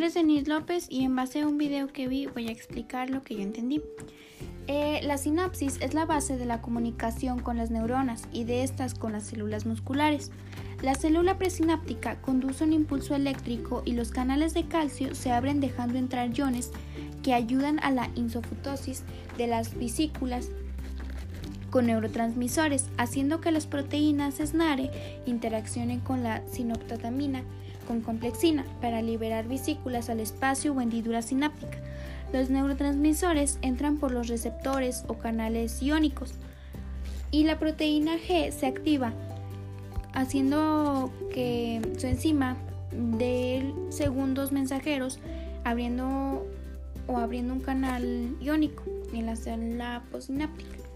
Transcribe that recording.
nombre Denise López y en base a un video que vi voy a explicar lo que yo entendí. Eh, la sinapsis es la base de la comunicación con las neuronas y de estas con las células musculares. La célula presináptica conduce un impulso eléctrico y los canales de calcio se abren dejando entrar iones que ayudan a la insofutosis de las vesículas con neurotransmisores, haciendo que las proteínas SNARE interaccionen con la sinoptatamina con complexina para liberar vesículas al espacio o hendidura sináptica. Los neurotransmisores entran por los receptores o canales iónicos y la proteína G se activa haciendo que su enzima dé segundos mensajeros abriendo o abriendo un canal iónico en la célula postsináptica.